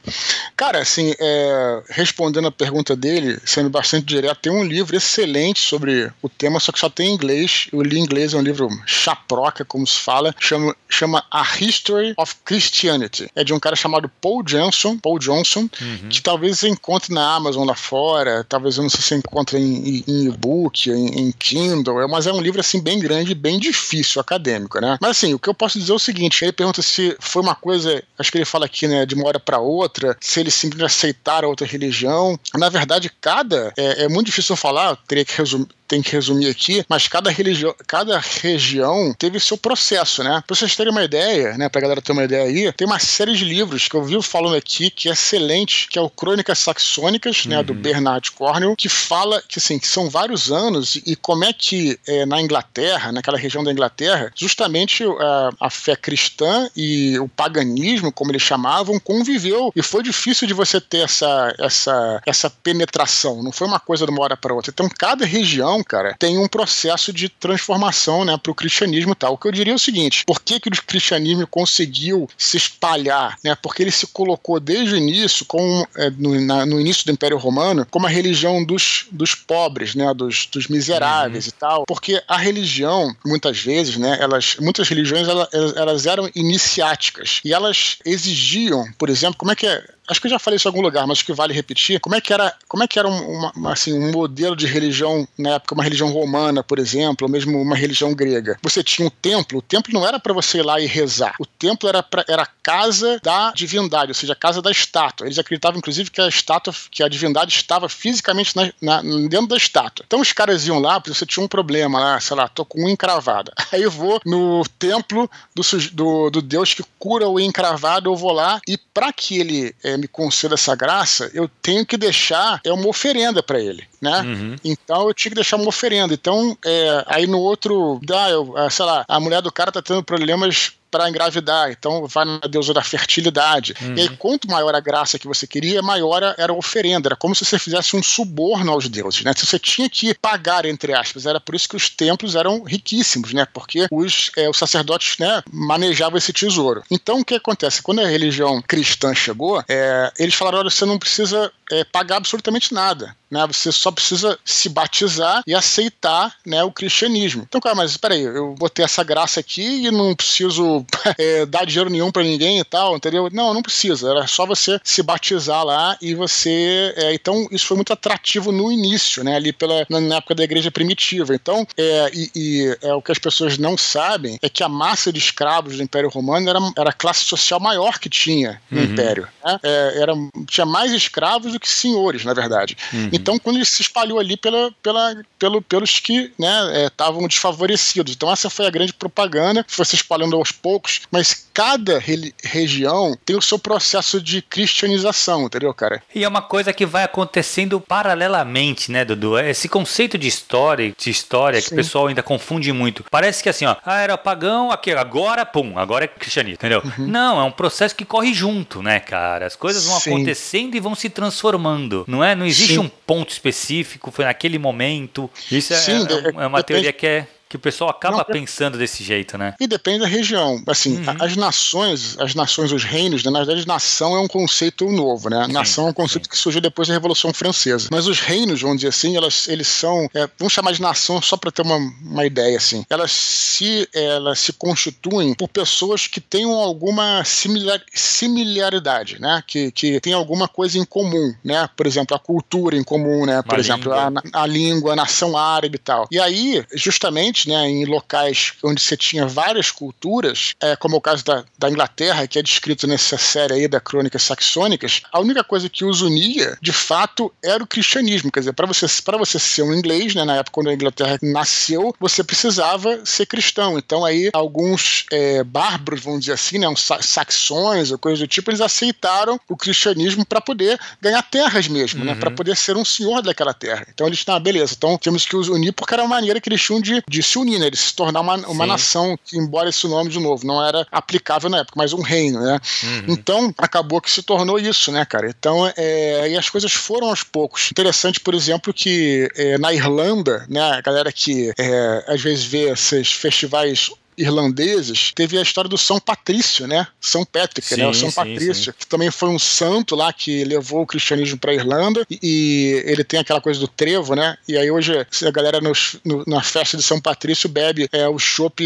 Speaker 1: Cara, assim, é, respondendo a pergunta dele, sendo bastante direto, tem um livro excelente sobre o tema, só que só tem em inglês. Eu li em inglês, é um livro chaproca, como se fala, chama, chama A History of Christianity. É de um cara chamado Paul Johnson, Paul Johnson, uhum. que talvez você encontre na Amazon lá fora, talvez eu não sei se você encontra em, em e-book, em em, em Kindle, é, mas é um livro assim bem grande, bem difícil acadêmico, né? Mas assim, o que eu posso dizer é o seguinte: ele pergunta se foi uma coisa, acho que ele fala aqui, né, de uma hora para outra, se eles simplesmente aceitaram outra religião. Na verdade, cada é, é muito difícil falar, teria que resumir tem que resumir aqui, mas cada, religião, cada região teve seu processo, né? Pra vocês terem uma ideia, né? Pra galera ter uma ideia aí, tem uma série de livros que eu vivo falando aqui que é excelente, que é o Crônicas Saxônicas, né? Do uhum. Bernard Cornwell, que fala que, assim, que são vários anos e como é que é, na Inglaterra, naquela região da Inglaterra, justamente a, a fé cristã e o paganismo, como eles chamavam, conviveu e foi difícil de você ter essa, essa, essa penetração, não foi uma coisa de uma hora para outra. Então, cada região cara, tem um processo de transformação, né, para o cristianismo e tal. O que eu diria é o seguinte: por que, que o cristianismo conseguiu se espalhar, né? Porque ele se colocou desde o início, com, é, no, na, no, início do Império Romano, como a religião dos, dos pobres, né, dos, dos miseráveis uhum. e tal. Porque a religião, muitas vezes, né, elas, muitas religiões elas, elas eram iniciáticas e elas exigiam, por exemplo, como é que é acho que eu já falei isso em algum lugar, mas acho que vale repetir. Como é que era, como é que era uma, uma, assim, um modelo de religião na época, uma religião romana, por exemplo, ou mesmo uma religião grega? Você tinha um templo, o templo não era para você ir lá e rezar. O templo era pra, era a casa da divindade, ou seja, a casa da estátua. Eles acreditavam, inclusive, que a estátua, que a divindade estava fisicamente na, na, dentro da estátua. Então os caras iam lá, porque você tinha um problema lá, sei lá, tô com unha encravada. Aí eu vou no templo do, do, do Deus que cura o encravado, eu vou lá e para que ele é, me conceda essa graça, eu tenho que deixar é uma oferenda para ele, né? Uhum. Então eu tinha que deixar uma oferenda. Então, é, aí no outro, dá, eu, ah, sei lá, a mulher do cara tá tendo problemas para engravidar. Então vai na deusa da fertilidade. Uhum. E aí, quanto maior a graça que você queria, maior era a oferenda. Era como se você fizesse um suborno aos deuses, né? Você tinha que pagar, entre aspas. Era por isso que os templos eram riquíssimos, né? Porque os, é, os sacerdotes né, manejavam esse tesouro. Então o que acontece? Quando a religião cristã chegou, é, eles falaram: olha, você não precisa é, pagar absolutamente nada. Né? Você só precisa se batizar e aceitar né, o cristianismo. Então, cara, mas peraí, eu vou ter essa graça aqui e não preciso é, dar dinheiro nenhum para ninguém e tal, entendeu? Não, não precisa. Era só você se batizar lá e você. É, então, isso foi muito atrativo no início, né? Ali pela, na época da igreja primitiva. Então, é, e, e é, o que as pessoas não sabem é que a massa de escravos do Império Romano era, era a classe social maior que tinha no uhum. Império. Né? É, era, tinha mais escravos do que senhores, na verdade. Uhum. Então, quando ele se espalhou ali pela, pela, pelo, pelos que estavam né, é, desfavorecidos. Então, essa foi a grande propaganda, foi se espalhando aos poucos, mas cada região tem o seu processo de cristianização, entendeu, cara?
Speaker 2: E é uma coisa que vai acontecendo paralelamente, né, Dudu? Esse conceito de história, de história Sim. que o pessoal ainda confunde muito. Parece que assim, ó, ah, era pagão, aqui, agora, pum, agora é cristianismo, entendeu? Uhum. Não, é um processo que corre junto, né, cara? As coisas vão Sim. acontecendo e vão se transformando, não é? Não existe Sim. um ponto específico, foi naquele momento. Isso é, Sim, é, é uma teoria que é que o pessoal acaba não, pensando desse jeito, né?
Speaker 1: E depende da região. Assim, uhum. as nações, as nações, os reinos, né? na verdade, nação é um conceito novo, né? Sim, nação é um conceito sim. que surgiu depois da Revolução Francesa. Mas os reinos, vamos dizer assim, elas, eles são, é, vamos chamar de nação só para ter uma, uma ideia, assim. Elas se, elas se constituem por pessoas que tenham alguma similar, similaridade, né? Que, que tem alguma coisa em comum, né? Por exemplo, a cultura em comum, né? Por uma exemplo, língua. A, a língua, a nação árabe e tal. E aí, justamente né, em locais onde você tinha várias culturas, é, como é o caso da, da Inglaterra, que é descrito nessa série aí da Crônicas Saxônicas, a única coisa que os unia, de fato, era o cristianismo. Quer dizer, para você, você ser um inglês, né, na época quando a Inglaterra nasceu, você precisava ser cristão. Então aí alguns é, bárbaros, vamos dizer assim, né, uns saxões ou coisa do tipo, eles aceitaram o cristianismo para poder ganhar terras mesmo, né, uhum. né, para poder ser um senhor daquela terra. Então eles, ah, beleza, então temos que os unir porque era uma maneira que eles tinham de, de se unir, né, de se tornar uma, uma nação, que, embora esse nome, de novo, não era aplicável na época, mas um reino, né. Uhum. Então acabou que se tornou isso, né, cara. Então, é, e as coisas foram aos poucos. Interessante, por exemplo, que é, na Irlanda, né, a galera que é, às vezes vê esses festivais irlandeses, teve a história do São Patrício, né? São Patrick, sim, né? O São sim, Patrício, sim. que também foi um santo lá que levou o cristianismo para Irlanda e, e, ele tem aquela coisa do trevo, né? E aí hoje a galera nos, no, na festa de São Patrício bebe é, o chopp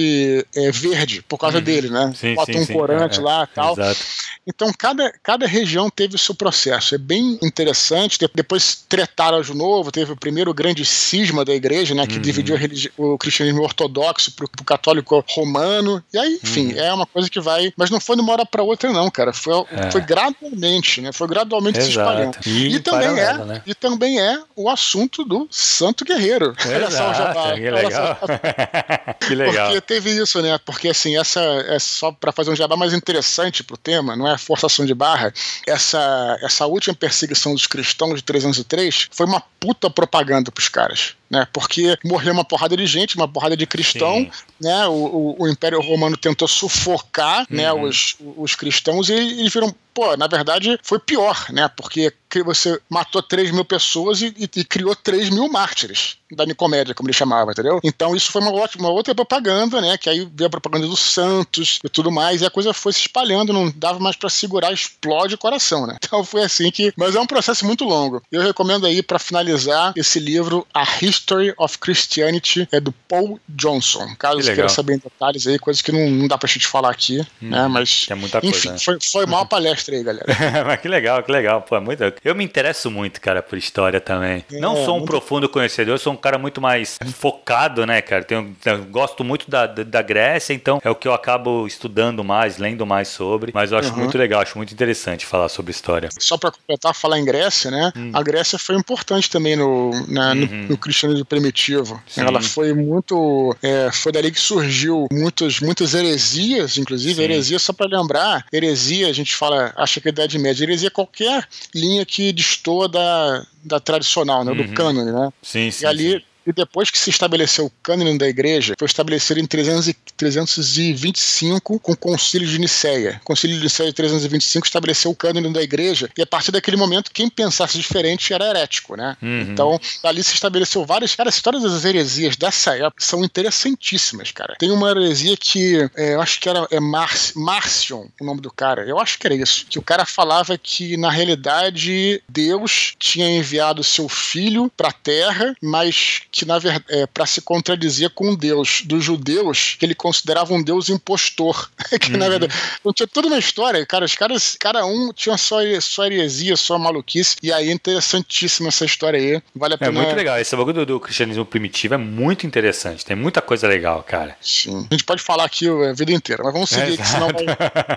Speaker 1: é, verde por causa uhum. dele, né? Bota um corante é, lá e tal. Exato. Então cada, cada região teve o seu processo. É bem interessante. Depois tretaram de novo, teve o primeiro grande cisma da igreja, né? Que uhum. dividiu o cristianismo ortodoxo para o católico romano. E aí, enfim, hum. é uma coisa que vai. Mas não foi de uma hora para outra, não, cara. Foi, é. foi gradualmente, né? Foi gradualmente Exato. se espalhando. E, e também é, né? e também é o assunto do Santo Guerreiro.
Speaker 2: Exato, Olha só o jabá. Que legal. que legal.
Speaker 1: Porque teve isso, né? Porque assim, essa é só para fazer um jabá mais interessante pro tema, não é forçação de barra. Essa, essa última perseguição dos cristãos de 303 foi uma puta propaganda pros caras né? Porque morreu uma porrada de gente, uma porrada de cristão, Sim. né? O, o, o, Império Romano tentou sufocar, né, uhum. né, os, os cristãos e eles viram, pô, na verdade foi pior, né? Porque você matou 3 mil pessoas e, e, e, criou 3 mil mártires da Nicomédia, como ele chamava, entendeu? Então isso foi uma, ótima, uma outra propaganda, né? Que aí veio a propaganda dos santos e tudo mais, e a coisa foi se espalhando, não dava mais para segurar, explode o coração, né? Então foi assim que. Mas é um processo muito longo. Eu recomendo aí, para finalizar, esse livro, A History of Christianity, é do Paul Johnson. Caso você queira saber em detalhes aí, coisas que não, não dá pra gente falar aqui, hum, né? Mas.
Speaker 2: É muita coisa. Enfim,
Speaker 1: né? foi, foi uma palestra aí, galera.
Speaker 2: Mas que legal, que legal. Pô, é muito. Eu me interesso muito, cara, por história também. É, não sou um muito... profundo conhecedor, sou um cara muito mais focado, né, cara? Tenho, eu gosto muito da, da Grécia, então é o que eu acabo estudando mais, lendo mais sobre. Mas eu acho uhum. muito legal, acho muito interessante falar sobre história.
Speaker 1: Só para completar, falar em Grécia, né? Hum. A Grécia foi importante também no, na, uhum. no, no, cristianismo primitivo. Sim. Ela foi muito. É, foi dali que surgiu muitas, muitas heresias, inclusive. Sim. Heresia, só para lembrar, heresia, a gente fala, acha que é Idade Média. Heresia é qualquer linha que destoa da, da tradicional, né? Uhum. Do cânone, né?
Speaker 2: Sim, sim.
Speaker 1: E ali. Sim e depois que se estabeleceu o cânone da igreja, foi estabelecido em 300 325 com o Concílio de Nicéia. O Concílio de Nicéia de 325 estabeleceu o cânone da igreja e a partir daquele momento quem pensasse diferente era herético, né? Uhum. Então, ali se estabeleceu várias... Cara, as histórias das heresias dessa época são interessantíssimas, cara. Tem uma heresia que é, eu acho que era é Mar Marcion, o nome do cara. Eu acho que era isso. Que o cara falava que, na realidade, Deus tinha enviado seu filho para a Terra, mas que na verdade é, para se contradizer com Deus dos judeus que ele considerava um Deus impostor. Que uhum. na verdade não tinha tudo na história cara os caras cada um tinha só sua heresia sua maluquice e aí é interessantíssima essa história aí vale a é pena
Speaker 2: é muito legal esse bagulho do, do, cristianismo primitivo é muito interessante tem muita coisa legal cara.
Speaker 1: Sim. A gente pode falar aqui a vida inteira mas vamos seguir é, aqui senão vai...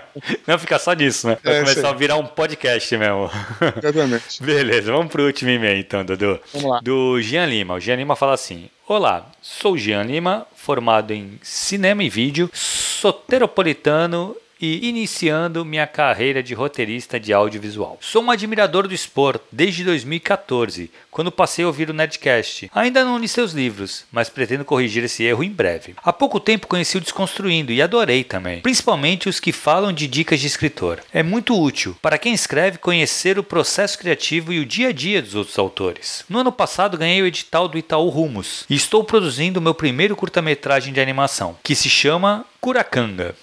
Speaker 2: não ficar só nisso né? Vai é, começar a virar um podcast mesmo.
Speaker 1: Exatamente.
Speaker 2: Beleza vamos pro último e-mail então Dudu.
Speaker 1: Vamos lá.
Speaker 2: Do Jean Lima. O Jean Lima fala fala assim: Olá, sou Jean Lima, formado em cinema e vídeo, soteropolitano e iniciando minha carreira de roteirista de audiovisual. Sou um admirador do Sport desde 2014, quando passei a ouvir o Nerdcast. Ainda não li seus livros, mas pretendo corrigir esse erro em breve. Há pouco tempo conheci o Desconstruindo e adorei também, principalmente os que falam de dicas de escritor. É muito útil para quem escreve conhecer o processo criativo e o dia a dia dos outros autores. No ano passado ganhei o edital do Itaú Rumos e estou produzindo meu primeiro curta-metragem de animação, que se chama Curacanga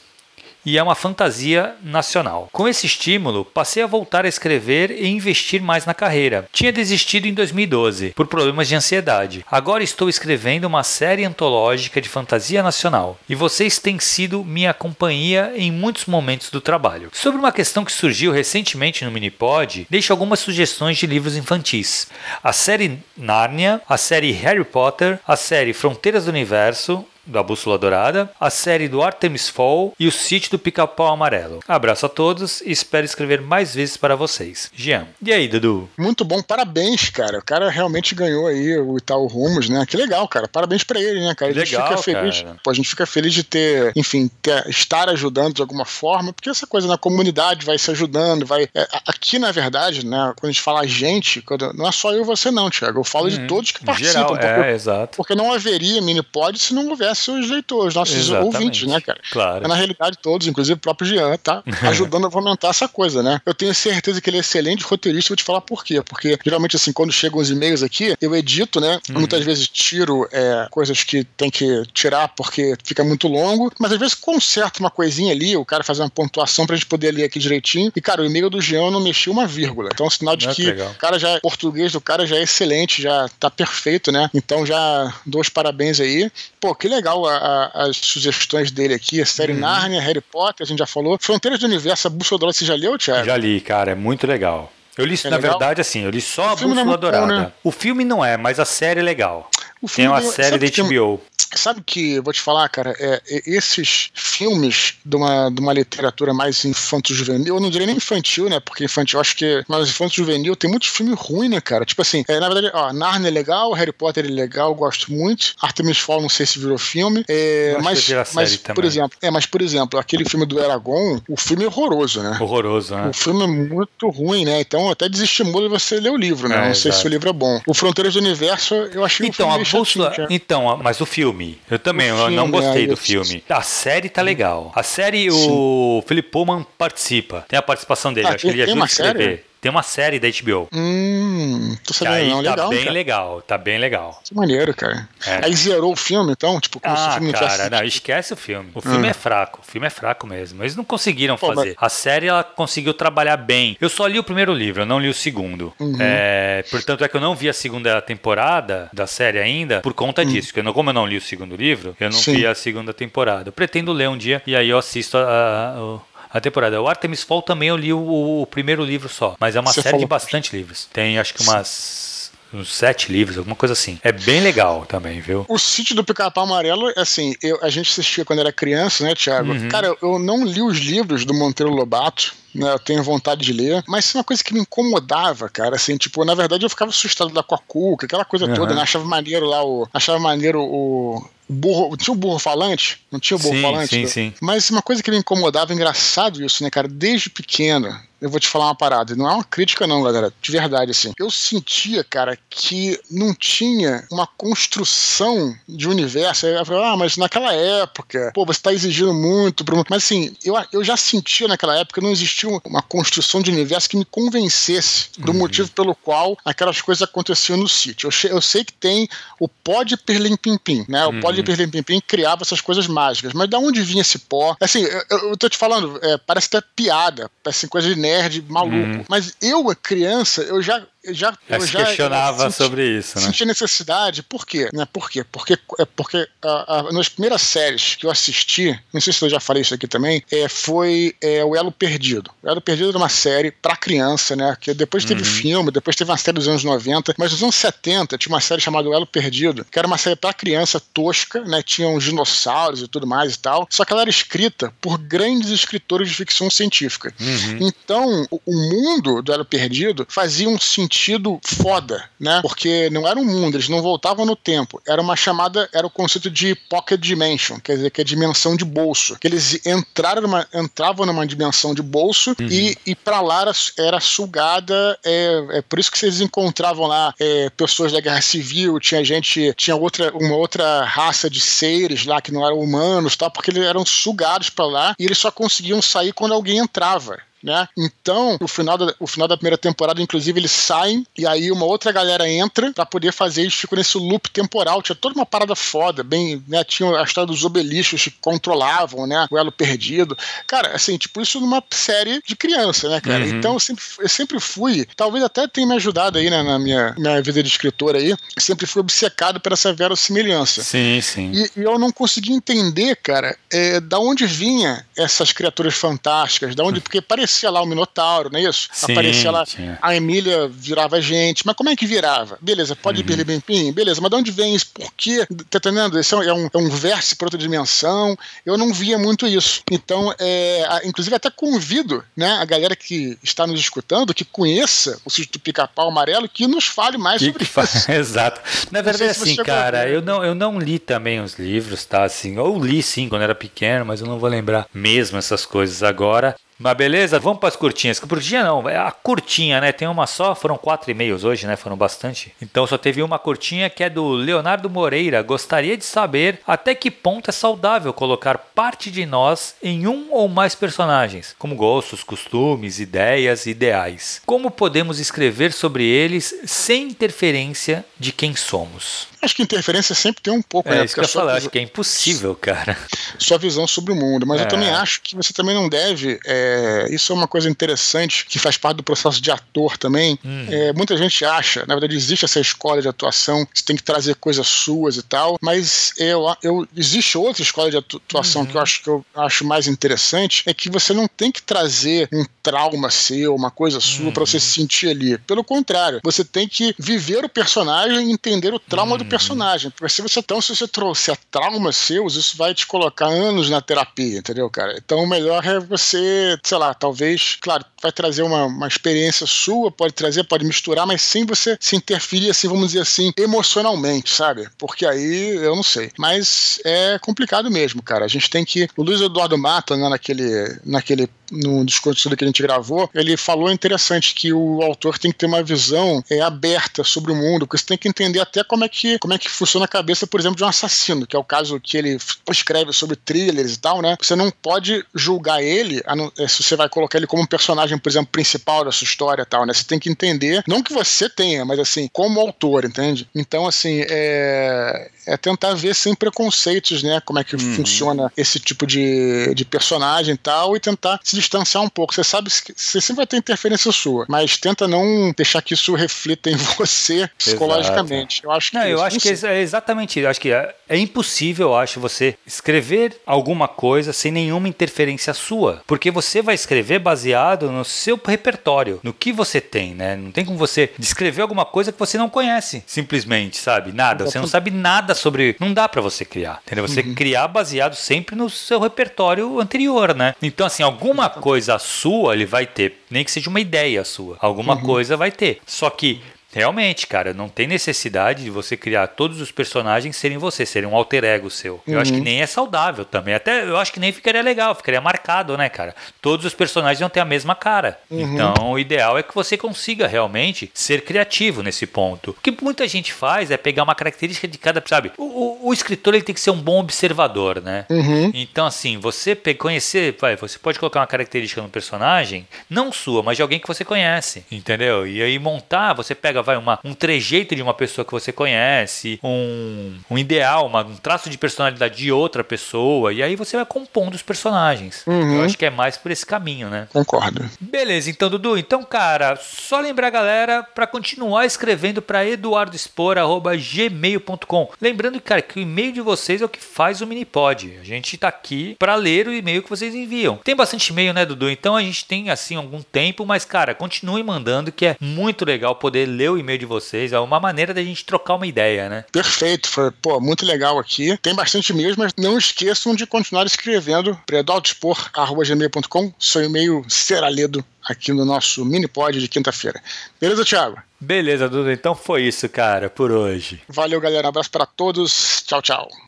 Speaker 2: e é uma fantasia nacional. Com esse estímulo, passei a voltar a escrever e investir mais na carreira. Tinha desistido em 2012 por problemas de ansiedade. Agora estou escrevendo uma série antológica de fantasia nacional e vocês têm sido minha companhia em muitos momentos do trabalho. Sobre uma questão que surgiu recentemente no Minipod, deixo algumas sugestões de livros infantis. A série Nárnia, a série Harry Potter, a série Fronteiras do Universo, da Bússola Dourada, a série do Artemis Fall e o Sítio do Pica-Pau Amarelo. Abraço a todos e espero escrever mais vezes para vocês. Jean. E aí, Dudu?
Speaker 1: Muito bom, parabéns, cara. O cara realmente ganhou aí o Itaú Rumos, né? Que legal, cara. Parabéns para ele, né, cara? A gente
Speaker 2: legal,
Speaker 1: fica feliz.
Speaker 2: Cara.
Speaker 1: Pô, a gente fica feliz de ter, enfim, ter, estar ajudando de alguma forma, porque essa coisa na comunidade vai se ajudando, vai. É, aqui, na verdade, né, quando a gente fala gente, quando, não é só eu e você, não, Thiago. Eu falo uhum. de todos que participam.
Speaker 2: Geral,
Speaker 1: porque,
Speaker 2: é, exato.
Speaker 1: Porque não haveria mini pod se não houvesse os leitores, nossos Exatamente. ouvintes, né, cara?
Speaker 2: Claro.
Speaker 1: É, na realidade, todos, inclusive o próprio Jean, tá ajudando a fomentar essa coisa, né? Eu tenho certeza que ele é excelente roteirista, vou te falar por quê. Porque geralmente, assim, quando chegam os e-mails aqui, eu edito, né? Uhum. Muitas vezes tiro é, coisas que tem que tirar porque fica muito longo, mas às vezes conserto uma coisinha ali, o cara faz uma pontuação pra gente poder ler aqui direitinho. E, cara, o e-mail do Jean eu não mexi uma vírgula. Então é um sinal de ah, que, que o cara já é português do cara já é excelente, já tá perfeito, né? Então já dou os parabéns aí. Pô, que legal a, a, as sugestões dele aqui. A série uhum. Narnia, Harry Potter, a gente já falou. Fronteiras do Universo, a Bússola Dourada, você já leu, Thiago?
Speaker 2: Já li, cara, é muito legal. Eu li, é na legal? verdade, assim, eu li só o a Bússola é Dourada. Bom, né? O filme não é, mas a série é legal. Tem uma série da HBO.
Speaker 1: Sabe que, vou te falar, cara, é, é, esses filmes de uma, de uma literatura mais infanto-juvenil, eu não diria nem infantil, né? Porque infantil, eu acho que mais infanto-juvenil tem muitos filmes ruins, né, cara? Tipo assim, é, na verdade, ó, Narnia é legal, Harry Potter é legal, gosto muito. Artemis Fall, não sei se virou filme. É, mas, mas por exemplo, é, mas por exemplo, aquele filme do Eragon, o filme é horroroso, né?
Speaker 2: Horroroso, né?
Speaker 1: O filme é muito ruim, né? Então até desestimula você ler o livro, né? É, não sei exato. se o livro é bom. O Fronteiras do Universo, eu achei
Speaker 2: então,
Speaker 1: o filme
Speaker 2: bússola, Então, mas o filme, eu também eu não gostei é, do filme. A série tá legal. A série, Sim. o Philip Pullman participa. Tem a participação dele, ah, acho que ele ajuda a escrever. Tem uma série da HBO.
Speaker 1: Hum, tô sabendo, aí não,
Speaker 2: tá
Speaker 1: legal,
Speaker 2: bem
Speaker 1: cara.
Speaker 2: legal, tá bem legal.
Speaker 1: Que maneiro, cara. É. Aí zerou o filme, então? Tipo,
Speaker 2: como ah, se o filme cara, não, não, esquece o filme. O filme hum. é fraco, o filme é fraco mesmo. Eles não conseguiram Pô, fazer. Mas... A série, ela conseguiu trabalhar bem. Eu só li o primeiro livro, eu não li o segundo. Uhum. É, portanto, é que eu não vi a segunda temporada da série ainda por conta uhum. disso. Porque como eu não li o segundo livro, eu não Sim. vi a segunda temporada. Eu pretendo ler um dia e aí eu assisto a, a, a temporada. O Artemis Fall também eu li o, o primeiro livro só, mas é uma Você série falou... de bastante livros. Tem acho que umas uns sete livros, alguma coisa assim. É bem legal também, viu?
Speaker 1: O Sítio do Pica-Pau Amarelo, assim, eu, a gente assistia quando era criança, né, Thiago? Uhum. Cara, eu não li os livros do Monteiro Lobato, né, eu tenho vontade de ler, mas é uma coisa que me incomodava, cara, assim, tipo, na verdade eu ficava assustado da Cocuca, aquela coisa uhum. toda, né, achava maneiro lá o, achava maneiro o, burro, tinha o burro falante? Não tinha o burro
Speaker 2: sim,
Speaker 1: falante?
Speaker 2: Sim, sim.
Speaker 1: Mas uma coisa que me incomodava, engraçado isso, né, cara? Desde pequeno, eu vou te falar uma parada. Não é uma crítica, não, galera. De verdade, assim. Eu sentia, cara, que não tinha uma construção de universo. Eu falei, ah, mas naquela época, pô, você tá exigindo muito. Mas assim, eu, eu já sentia naquela época que não existia uma construção de universo que me convencesse do uhum. motivo pelo qual aquelas coisas aconteciam no sítio. Eu, eu sei que tem o pó de Perlim Pim Pim, né? O uhum. pó de Perlim Pim Pim criava essas coisas mágicas. Mas da onde vinha esse pó? Assim, eu, eu tô te falando, é, parece até piada, parece coisa de nerd maluco. Uhum. Mas eu, criança, eu já já,
Speaker 2: eu já questionava senti, sobre isso, né?
Speaker 1: Senti necessidade. Por quê? Né? Por quê? Porque, é porque a, a, nas primeiras séries que eu assisti, não sei se eu já falei isso aqui também, é, foi é, o Elo Perdido. O Elo Perdido era uma série para criança, né? Que depois teve uhum. filme, depois teve uma série dos anos 90, mas nos anos 70 tinha uma série chamada O Elo Perdido, que era uma série para criança tosca, né? Tinha uns dinossauros e tudo mais e tal. Só que ela era escrita por grandes escritores de ficção científica. Uhum. Então, o, o mundo do Elo Perdido fazia um sentido sentido foda, né? Porque não era um mundo, eles não voltavam no tempo. Era uma chamada, era o conceito de pocket dimension, quer dizer, que é dimensão de bolso. Que eles entraram numa, entravam numa dimensão de bolso uhum. e, e para lá era, era sugada. É, é, por isso que vocês encontravam lá é, pessoas da guerra civil, tinha gente, tinha outra, uma outra raça de seres lá que não eram humanos, tal, porque eles eram sugados para lá e eles só conseguiam sair quando alguém entrava né? Então, o final, da, o final da primeira temporada, inclusive, eles saem e aí uma outra galera entra para poder fazer, eles ficam nesse loop temporal. Tinha toda uma parada foda, bem, né? Tinha a história dos obeliscos que controlavam, né? O elo perdido. Cara, assim, tipo, isso numa série de criança, né, cara? Uhum. Então, eu sempre, eu sempre fui, talvez até tenha me ajudado aí né, na minha, minha vida de escritor aí, sempre fui obcecado por essa verossimilhança.
Speaker 2: Sim, sim.
Speaker 1: E, e eu não consegui entender, cara, é, da onde vinha essas criaturas fantásticas, da onde, porque parecia aparecia lá o Minotauro, não é isso? Sim, aparecia lá, tinha. a Emília virava gente, mas como é que virava? Beleza, pode uhum. ir bem, bem, beleza, mas de onde vem isso? Por quê? Tá entendendo? Esse é um, é um verso para outra dimensão. Eu não via muito isso. Então, é, inclusive, até convido né, a galera que está nos escutando, que conheça o sítio do pica-pau amarelo, que nos fale mais que sobre que
Speaker 2: isso. Exato. Na verdade, assim, cara, eu não, eu não li também os livros, tá? Assim, ou li sim quando era pequeno, mas eu não vou lembrar mesmo essas coisas agora. Mas beleza, vamos para as curtinhas. Curtinha não, é a curtinha, né? Tem uma só, foram quatro e-mails hoje, né? Foram bastante. Então só teve uma curtinha que é do Leonardo Moreira. Gostaria de saber até que ponto é saudável colocar parte de nós em um ou mais personagens, como gostos, costumes, ideias, ideais. Como podemos escrever sobre eles sem interferência de quem somos?
Speaker 1: Acho que interferência sempre tem um pouco,
Speaker 2: é, né? Isso que eu falar, acho que é impossível, cara.
Speaker 1: Sua visão sobre o mundo. Mas é. eu também acho que você também não deve. É, isso é uma coisa interessante que faz parte do processo de ator também. Hum. É, muita gente acha, na verdade, existe essa escola de atuação, você tem que trazer coisas suas e tal. Mas eu, eu existe outra escola de atuação uhum. que eu acho que eu acho mais interessante, é que você não tem que trazer um trauma seu, uma coisa sua, uhum. para você se sentir ali. Pelo contrário, você tem que viver o personagem e entender o trauma uhum. do personagem. Porque se você, então, se você trouxer traumas seus, isso vai te colocar anos na terapia, entendeu, cara? Então o melhor é você, sei lá, talvez, claro, vai trazer uma, uma experiência sua, pode trazer, pode misturar, mas sem você se interferir, assim, vamos dizer assim, emocionalmente, sabe? Porque aí eu não sei. Mas é complicado mesmo, cara. A gente tem que. O Luiz Eduardo Mata, né, naquele, naquele no discurso que a gente gravou, ele falou interessante que o autor tem que ter uma visão é, aberta sobre o mundo, porque você tem que entender até como é que como é que funciona a cabeça, por exemplo, de um assassino, que é o caso que ele escreve sobre thrillers e tal, né? Você não pode julgar ele é, se você vai colocar ele como um personagem, por exemplo, principal da sua história e tal, né? Você tem que entender, não que você tenha, mas assim, como autor, entende? Então, assim, é, é tentar ver sem preconceitos, né? Como é que uhum. funciona esse tipo de, de personagem e tal, e tentar se distanciar um pouco. Você sabe que você sempre vai ter interferência sua, mas tenta não deixar que isso reflita em você psicologicamente.
Speaker 2: Exato. Eu acho que, não, eu acho que é exatamente isso. Eu acho que é, é impossível, eu acho, você escrever alguma coisa sem nenhuma interferência sua, porque você vai escrever baseado no seu repertório, no que você tem, né? Não tem como você descrever alguma coisa que você não conhece, simplesmente, sabe? Nada. Você não sabe nada sobre. Não dá para você criar, entendeu? Você uhum. criar baseado sempre no seu repertório anterior, né? Então, assim, alguma coisa sua ele vai ter, nem que seja uma ideia sua, alguma uhum. coisa vai ter. Só que Realmente, cara, não tem necessidade de você criar todos os personagens serem você, serem um alter ego seu. Uhum. Eu acho que uhum. nem é saudável também. Até eu acho que nem ficaria legal, ficaria marcado, né, cara? Todos os personagens não têm a mesma cara. Uhum. Então, o ideal é que você consiga realmente ser criativo nesse ponto. O que muita gente faz é pegar uma característica de cada, sabe? O, o, o escritor ele tem que ser um bom observador, né? Uhum. Então, assim, você conhecer, vai, você pode colocar uma característica no personagem, não sua, mas de alguém que você conhece, entendeu? E aí montar, você pega pega, vai, uma, um trejeito de uma pessoa que você conhece, um, um ideal, uma, um traço de personalidade de outra pessoa, e aí você vai compondo os personagens. Uhum. Eu acho que é mais por esse caminho, né?
Speaker 1: Concordo.
Speaker 2: Beleza, então, Dudu, então, cara, só lembrar a galera para continuar escrevendo para eduardospor.gmail.com. Lembrando, cara, que o e-mail de vocês é o que faz o Minipod. A gente tá aqui para ler o e-mail que vocês enviam. Tem bastante e-mail, né, Dudu? Então a gente tem, assim, algum tempo, mas, cara, continue mandando, que é muito legal poder ler ler o e-mail de vocês. É uma maneira da gente trocar uma ideia, né?
Speaker 1: Perfeito. Foi, pô, muito legal aqui. Tem bastante e-mails, mas não esqueçam de continuar escrevendo para adultospor.gmail.com. Seu e-mail será lido aqui no nosso mini pod de quinta-feira. Beleza, Thiago?
Speaker 2: Beleza, Duda. Então foi isso, cara, por hoje.
Speaker 1: Valeu, galera. Um abraço para todos. Tchau, tchau.